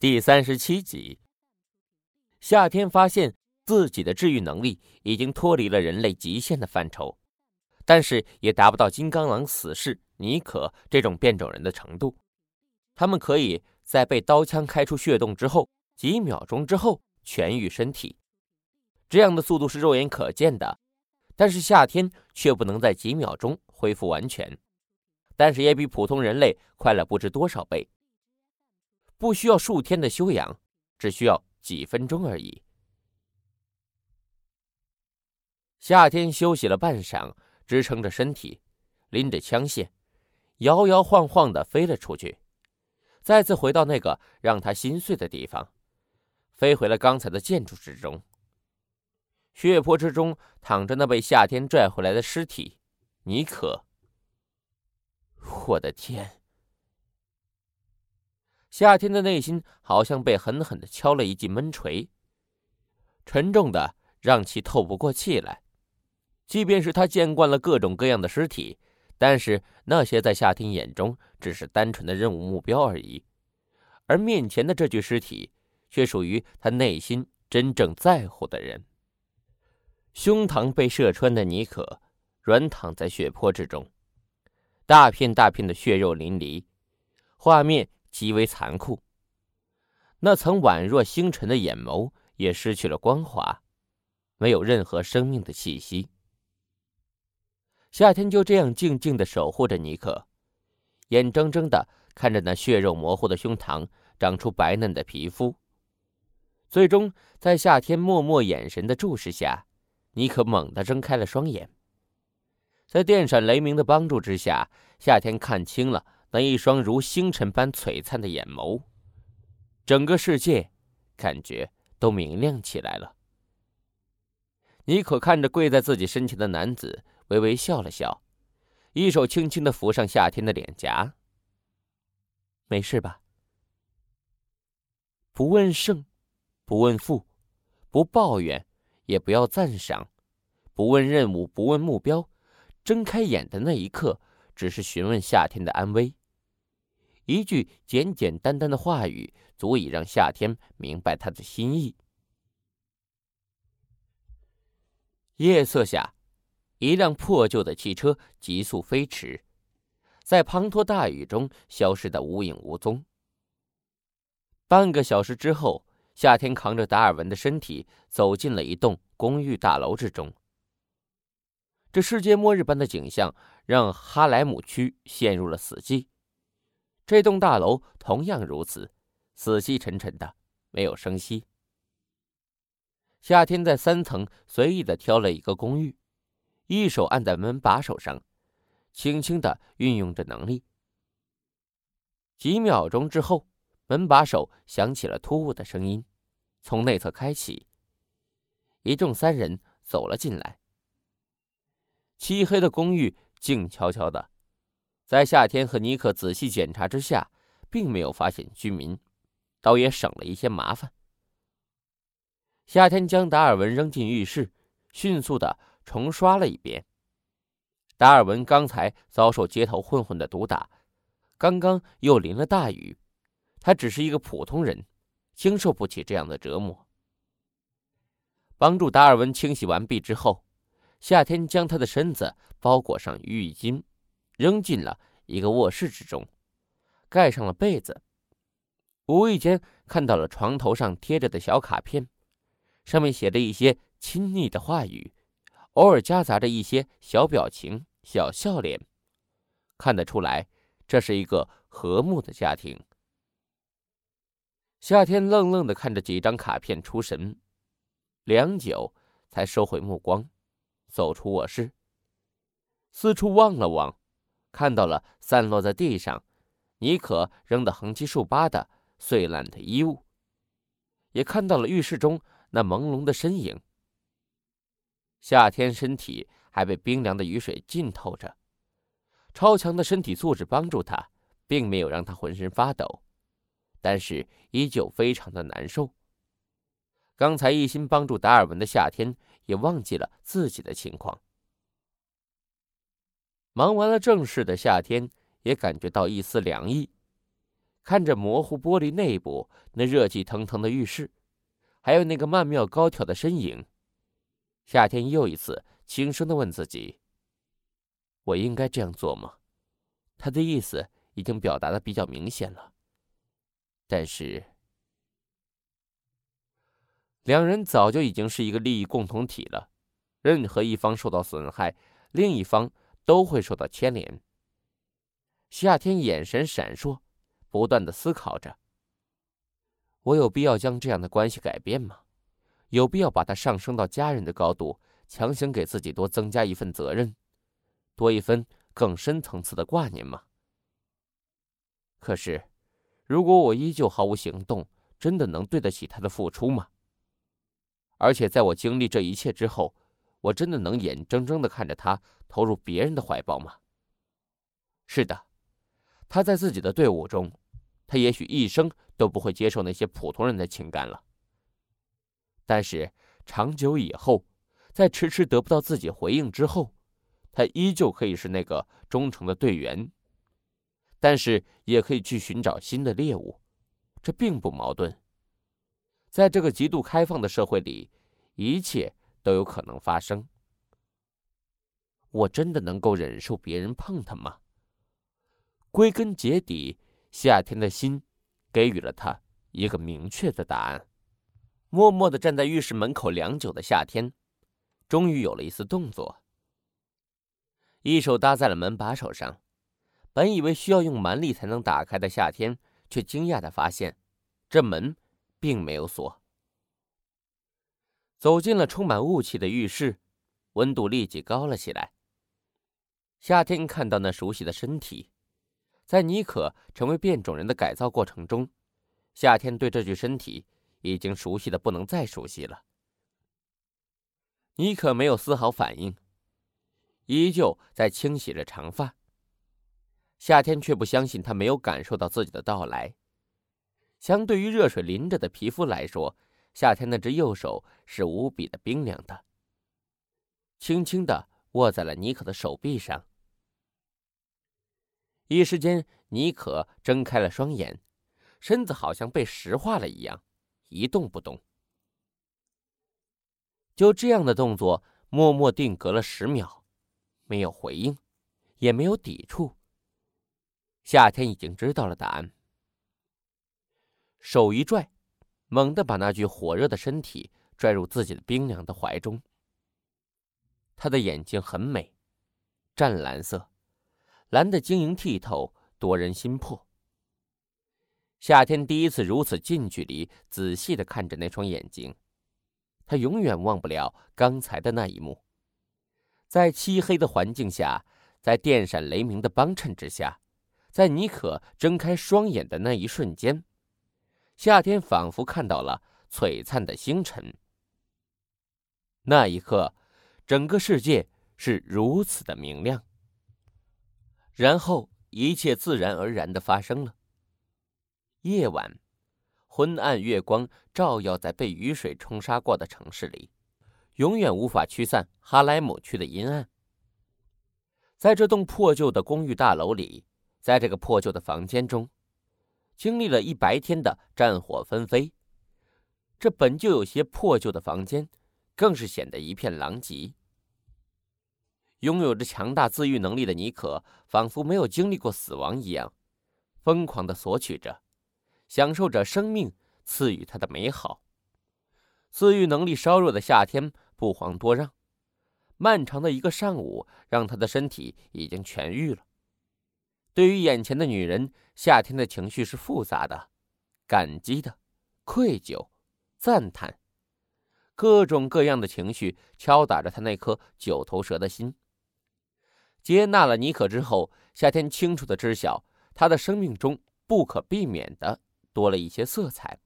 第三十七集，夏天发现自己的治愈能力已经脱离了人类极限的范畴，但是也达不到金刚狼死士尼可这种变种人的程度。他们可以在被刀枪开出血洞之后，几秒钟之后痊愈身体，这样的速度是肉眼可见的。但是夏天却不能在几秒钟恢复完全，但是也比普通人类快了不知多少倍。不需要数天的休养，只需要几分钟而已。夏天休息了半晌，支撑着身体，拎着枪械，摇摇晃晃的飞了出去，再次回到那个让他心碎的地方，飞回了刚才的建筑之中。血泊之中躺着那被夏天拽回来的尸体，尼可。我的天！夏天的内心好像被狠狠的敲了一记闷锤，沉重的让其透不过气来。即便是他见惯了各种各样的尸体，但是那些在夏天眼中只是单纯的任务目标而已，而面前的这具尸体却属于他内心真正在乎的人。胸膛被射穿的尼可软躺在血泊之中，大片大片的血肉淋漓，画面。极为残酷。那层宛若星辰的眼眸也失去了光华，没有任何生命的气息。夏天就这样静静的守护着尼克，眼睁睁的看着那血肉模糊的胸膛长出白嫩的皮肤。最终，在夏天默默眼神的注视下，尼克猛地睁开了双眼。在电闪雷鸣的帮助之下，夏天看清了。那一双如星辰般璀璨的眼眸，整个世界感觉都明亮起来了。尼可看着跪在自己身前的男子，微微笑了笑，一手轻轻的扶上夏天的脸颊。没事吧？不问胜，不问负，不抱怨，也不要赞赏，不问任务，不问目标，睁开眼的那一刻，只是询问夏天的安危。一句简简单单的话语，足以让夏天明白他的心意。夜色下，一辆破旧的汽车急速飞驰，在滂沱大雨中消失的无影无踪。半个小时之后，夏天扛着达尔文的身体走进了一栋公寓大楼之中。这世界末日般的景象让哈莱姆区陷入了死寂。这栋大楼同样如此，死气沉沉的，没有声息。夏天在三层随意的挑了一个公寓，一手按在门把手上，轻轻的运用着能力。几秒钟之后，门把手响起了突兀的声音，从内侧开启。一众三人走了进来。漆黑的公寓静悄悄的。在夏天和尼克仔细检查之下，并没有发现居民，倒也省了一些麻烦。夏天将达尔文扔进浴室，迅速的重刷了一遍。达尔文刚才遭受街头混混的毒打，刚刚又淋了大雨，他只是一个普通人，经受不起这样的折磨。帮助达尔文清洗完毕之后，夏天将他的身子包裹上浴巾。扔进了一个卧室之中，盖上了被子。无意间看到了床头上贴着的小卡片，上面写着一些亲昵的话语，偶尔夹杂着一些小表情、小笑脸。看得出来，这是一个和睦的家庭。夏天愣愣的看着几张卡片出神，良久才收回目光，走出卧室，四处望了望。看到了散落在地上，尼可扔得横七竖八的碎烂的衣物，也看到了浴室中那朦胧的身影。夏天身体还被冰凉的雨水浸透着，超强的身体素质帮助他，并没有让他浑身发抖，但是依旧非常的难受。刚才一心帮助达尔文的夏天也忘记了自己的情况。忙完了正事的夏天也感觉到一丝凉意，看着模糊玻璃内部那热气腾腾的浴室，还有那个曼妙高挑的身影，夏天又一次轻声的问自己：“我应该这样做吗？”他的意思已经表达的比较明显了，但是两人早就已经是一个利益共同体了，任何一方受到损害，另一方都会受到牵连。夏天眼神闪烁，不断的思考着：我有必要将这样的关系改变吗？有必要把它上升到家人的高度，强行给自己多增加一份责任，多一分？更深层次的挂念吗？可是，如果我依旧毫无行动，真的能对得起他的付出吗？而且，在我经历这一切之后，我真的能眼睁睁的看着他投入别人的怀抱吗？是的，他在自己的队伍中，他也许一生都不会接受那些普通人的情感了。但是，长久以后，在迟迟得不到自己回应之后。他依旧可以是那个忠诚的队员，但是也可以去寻找新的猎物，这并不矛盾。在这个极度开放的社会里，一切都有可能发生。我真的能够忍受别人碰他吗？归根结底，夏天的心给予了他一个明确的答案。默默的站在浴室门口良久的夏天，终于有了一丝动作。一手搭在了门把手上，本以为需要用蛮力才能打开的夏天，却惊讶的发现，这门并没有锁。走进了充满雾气的浴室，温度立即高了起来。夏天看到那熟悉的身体，在妮可成为变种人的改造过程中，夏天对这具身体已经熟悉的不能再熟悉了。妮可没有丝毫反应。依旧在清洗着长发。夏天却不相信他没有感受到自己的到来。相对于热水淋着的皮肤来说，夏天那只右手是无比的冰凉的。轻轻的握在了妮可的手臂上。一时间，妮可睁开了双眼，身子好像被石化了一样，一动不动。就这样的动作，默默定格了十秒。没有回应，也没有抵触。夏天已经知道了答案，手一拽，猛地把那具火热的身体拽入自己的冰凉的怀中。他的眼睛很美，湛蓝色，蓝的晶莹剔透，夺人心魄。夏天第一次如此近距离、仔细的看着那双眼睛，他永远忘不了刚才的那一幕。在漆黑的环境下，在电闪雷鸣的帮衬之下，在妮可睁开双眼的那一瞬间，夏天仿佛看到了璀璨的星辰。那一刻，整个世界是如此的明亮。然后，一切自然而然的发生了。夜晚，昏暗月光照耀在被雨水冲刷过的城市里。永远无法驱散哈莱姆区的阴暗。在这栋破旧的公寓大楼里，在这个破旧的房间中，经历了一白天的战火纷飞，这本就有些破旧的房间，更是显得一片狼藉。拥有着强大自愈能力的妮可，仿佛没有经历过死亡一样，疯狂的索取着，享受着生命赐予她的美好。自愈能力稍弱的夏天。不遑多让，漫长的一个上午让他的身体已经痊愈了。对于眼前的女人，夏天的情绪是复杂的，感激的、愧疚、赞叹，各种各样的情绪敲打着他那颗九头蛇的心。接纳了妮可之后，夏天清楚的知晓，他的生命中不可避免的多了一些色彩。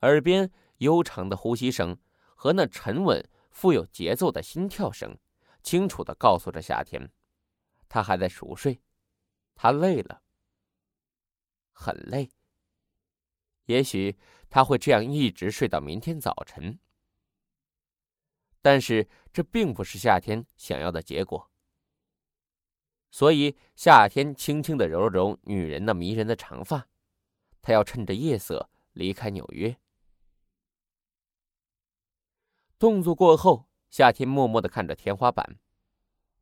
耳边。悠长的呼吸声和那沉稳、富有节奏的心跳声，清楚的告诉着夏天，他还在熟睡，他累了，很累。也许他会这样一直睡到明天早晨，但是这并不是夏天想要的结果。所以夏天轻轻的揉了揉女人那迷人的长发，他要趁着夜色离开纽约。动作过后，夏天默默的看着天花板，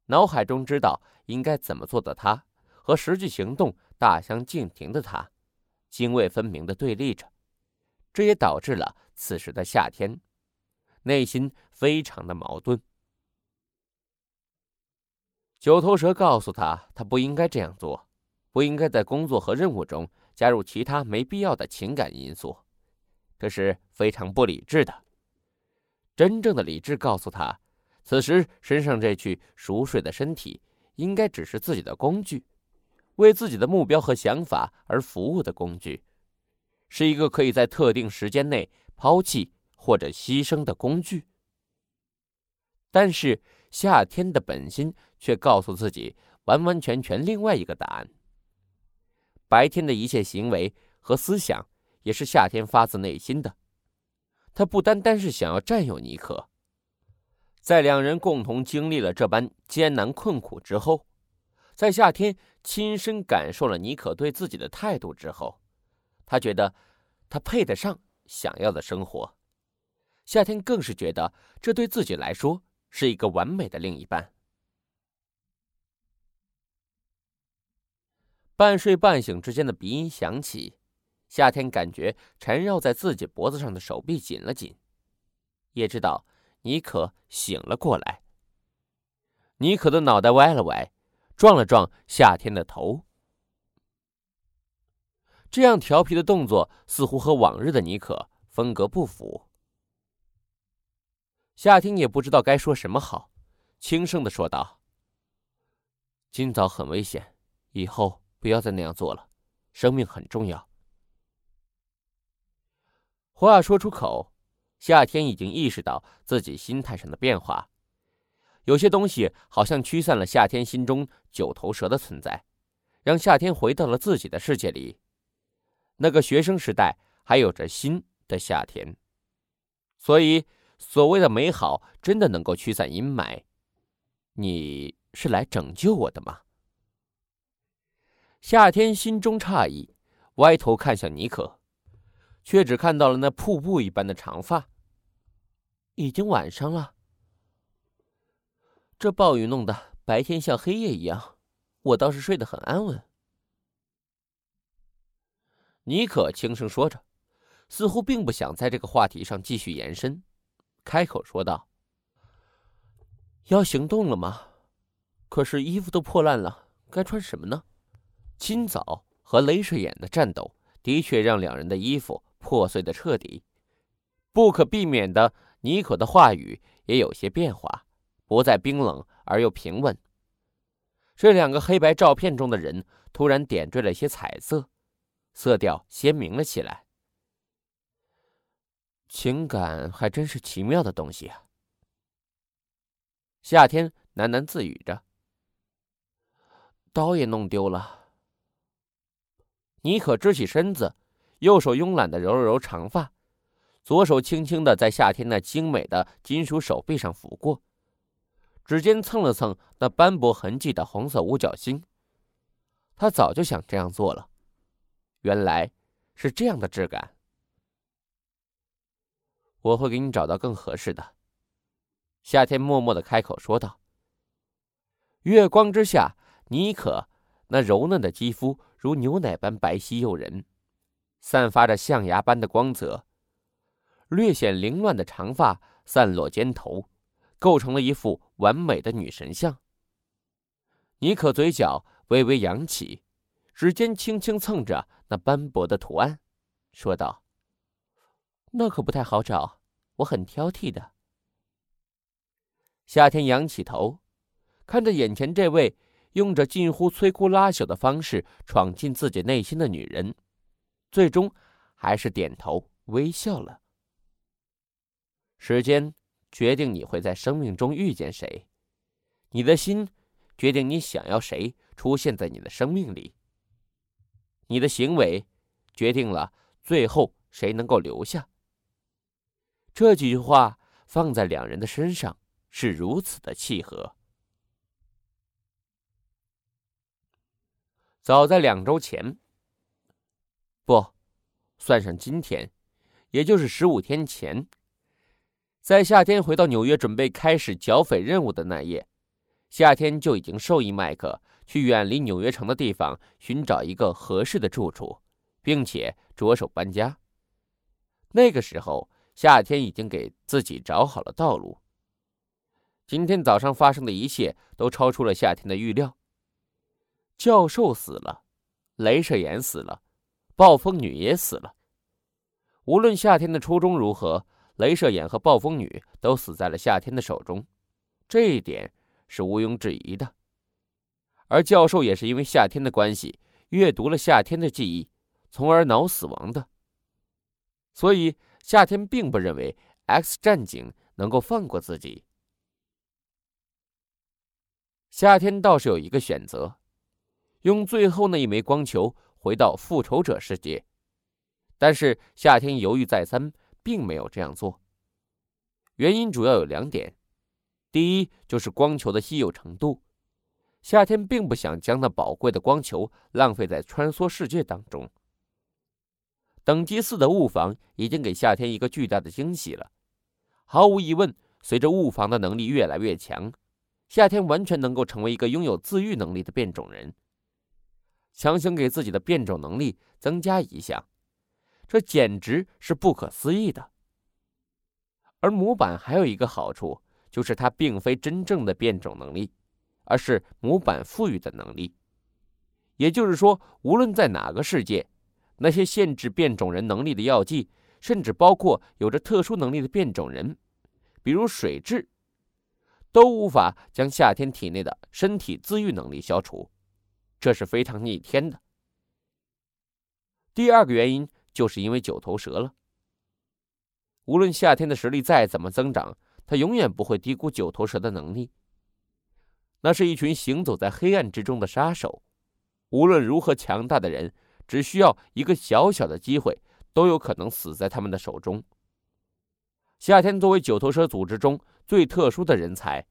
脑海中知道应该怎么做的他，和实际行动大相径庭的他，泾渭分明的对立着，这也导致了此时的夏天，内心非常的矛盾。九头蛇告诉他，他不应该这样做，不应该在工作和任务中加入其他没必要的情感因素，这是非常不理智的。真正的理智告诉他，此时身上这具熟睡的身体应该只是自己的工具，为自己的目标和想法而服务的工具，是一个可以在特定时间内抛弃或者牺牲的工具。但是。夏天的本心却告诉自己完完全全另外一个答案。白天的一切行为和思想也是夏天发自内心的，他不单单是想要占有尼可。在两人共同经历了这般艰难困苦之后，在夏天亲身感受了尼可对自己的态度之后，他觉得他配得上想要的生活。夏天更是觉得这对自己来说。是一个完美的另一半。半睡半醒之间的鼻音响起，夏天感觉缠绕在自己脖子上的手臂紧了紧，也知道妮可醒了过来。妮可的脑袋歪了歪，撞了撞夏天的头。这样调皮的动作似乎和往日的妮可风格不符。夏天也不知道该说什么好，轻声的说道：“今早很危险，以后不要再那样做了，生命很重要。”话说出口，夏天已经意识到自己心态上的变化，有些东西好像驱散了夏天心中九头蛇的存在，让夏天回到了自己的世界里，那个学生时代还有着新的夏天，所以。所谓的美好，真的能够驱散阴霾？你是来拯救我的吗？夏天心中诧异，歪头看向尼可，却只看到了那瀑布一般的长发。已经晚上了，这暴雨弄得白天像黑夜一样，我倒是睡得很安稳。尼可轻声说着，似乎并不想在这个话题上继续延伸。开口说道：“要行动了吗？可是衣服都破烂了，该穿什么呢？”今早和雷水眼的战斗的确让两人的衣服破碎的彻底。不可避免的，妮可的话语也有些变化，不再冰冷而又平稳。这两个黑白照片中的人突然点缀了些彩色，色调鲜明了起来。情感还真是奇妙的东西啊！夏天喃喃自语着。刀也弄丢了。妮可支起身子，右手慵懒的揉了揉长发，左手轻轻的在夏天那精美的金属手臂上抚过，指尖蹭了蹭那斑驳痕迹的红色五角星。他早就想这样做了，原来是这样的质感。我会给你找到更合适的。”夏天默默的开口说道。月光之下，妮可那柔嫩的肌肤如牛奶般白皙诱人，散发着象牙般的光泽，略显凌乱的长发散落肩头，构成了一副完美的女神像。妮可嘴角微微扬起，指尖轻轻蹭着那斑驳的图案，说道。那可不太好找，我很挑剔的。夏天仰起头，看着眼前这位用着近乎摧枯拉朽的方式闯进自己内心的女人，最终还是点头微笑了。时间决定你会在生命中遇见谁，你的心决定你想要谁出现在你的生命里。你的行为决定了最后谁能够留下。这几句话放在两人的身上是如此的契合。早在两周前，不，算上今天，也就是十五天前，在夏天回到纽约准备开始剿匪任务的那夜，夏天就已经授意麦克去远离纽约城的地方寻找一个合适的住处，并且着手搬家。那个时候，夏天已经给自己找好了道路。今天早上发生的一切都超出了夏天的预料。教授死了，镭射眼死了，暴风女也死了。无论夏天的初衷如何，镭射眼和暴风女都死在了夏天的手中，这一点是毋庸置疑的。而教授也是因为夏天的关系，阅读了夏天的记忆，从而脑死亡的。所以，夏天并不认为 X 战警能够放过自己。夏天倒是有一个选择，用最后那一枚光球回到复仇者世界，但是夏天犹豫再三，并没有这样做。原因主要有两点：第一，就是光球的稀有程度，夏天并不想将那宝贵的光球浪费在穿梭世界当中。等级四的物防已经给夏天一个巨大的惊喜了。毫无疑问，随着物防的能力越来越强，夏天完全能够成为一个拥有自愈能力的变种人。强行给自己的变种能力增加一项，这简直是不可思议的。而模板还有一个好处，就是它并非真正的变种能力，而是模板赋予的能力。也就是说，无论在哪个世界。那些限制变种人能力的药剂，甚至包括有着特殊能力的变种人，比如水蛭，都无法将夏天体内的身体自愈能力消除，这是非常逆天的。第二个原因就是因为九头蛇了。无论夏天的实力再怎么增长，他永远不会低估九头蛇的能力。那是一群行走在黑暗之中的杀手，无论如何强大的人。只需要一个小小的机会，都有可能死在他们的手中。夏天作为九头蛇组织中最特殊的人才，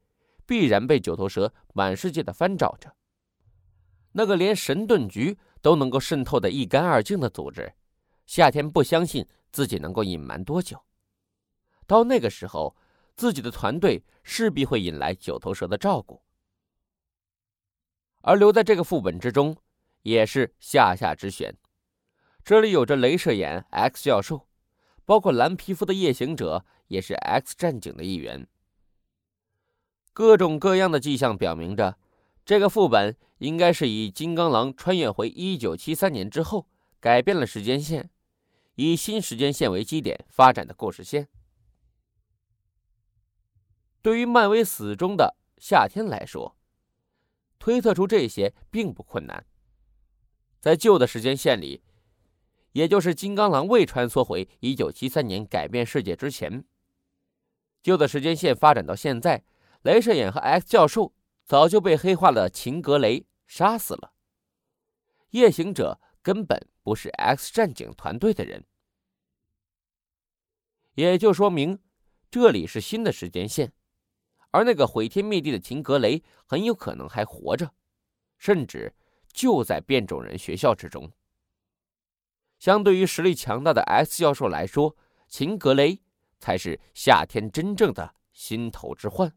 必然被九头蛇满世界的翻找着。那个连神盾局都能够渗透的一干二净的组织，夏天不相信自己能够隐瞒多久。到那个时候，自己的团队势必会引来九头蛇的照顾，而留在这个副本之中。也是下下之选，这里有着镭射眼 X 教授，包括蓝皮肤的夜行者也是 X 战警的一员。各种各样的迹象表明着，这个副本应该是以金刚狼穿越回1973年之后，改变了时间线，以新时间线为基点发展的故事线。对于漫威死忠的夏天来说，推测出这些并不困难。在旧的时间线里，也就是金刚狼未穿梭回一九七三年改变世界之前，旧的时间线发展到现在，镭射眼和 X 教授早就被黑化的秦格雷杀死了。夜行者根本不是 X 战警团队的人，也就说明这里是新的时间线，而那个毁天灭地的秦格雷很有可能还活着，甚至。就在变种人学校之中。相对于实力强大的 S 教授来说，秦格雷才是夏天真正的心头之患。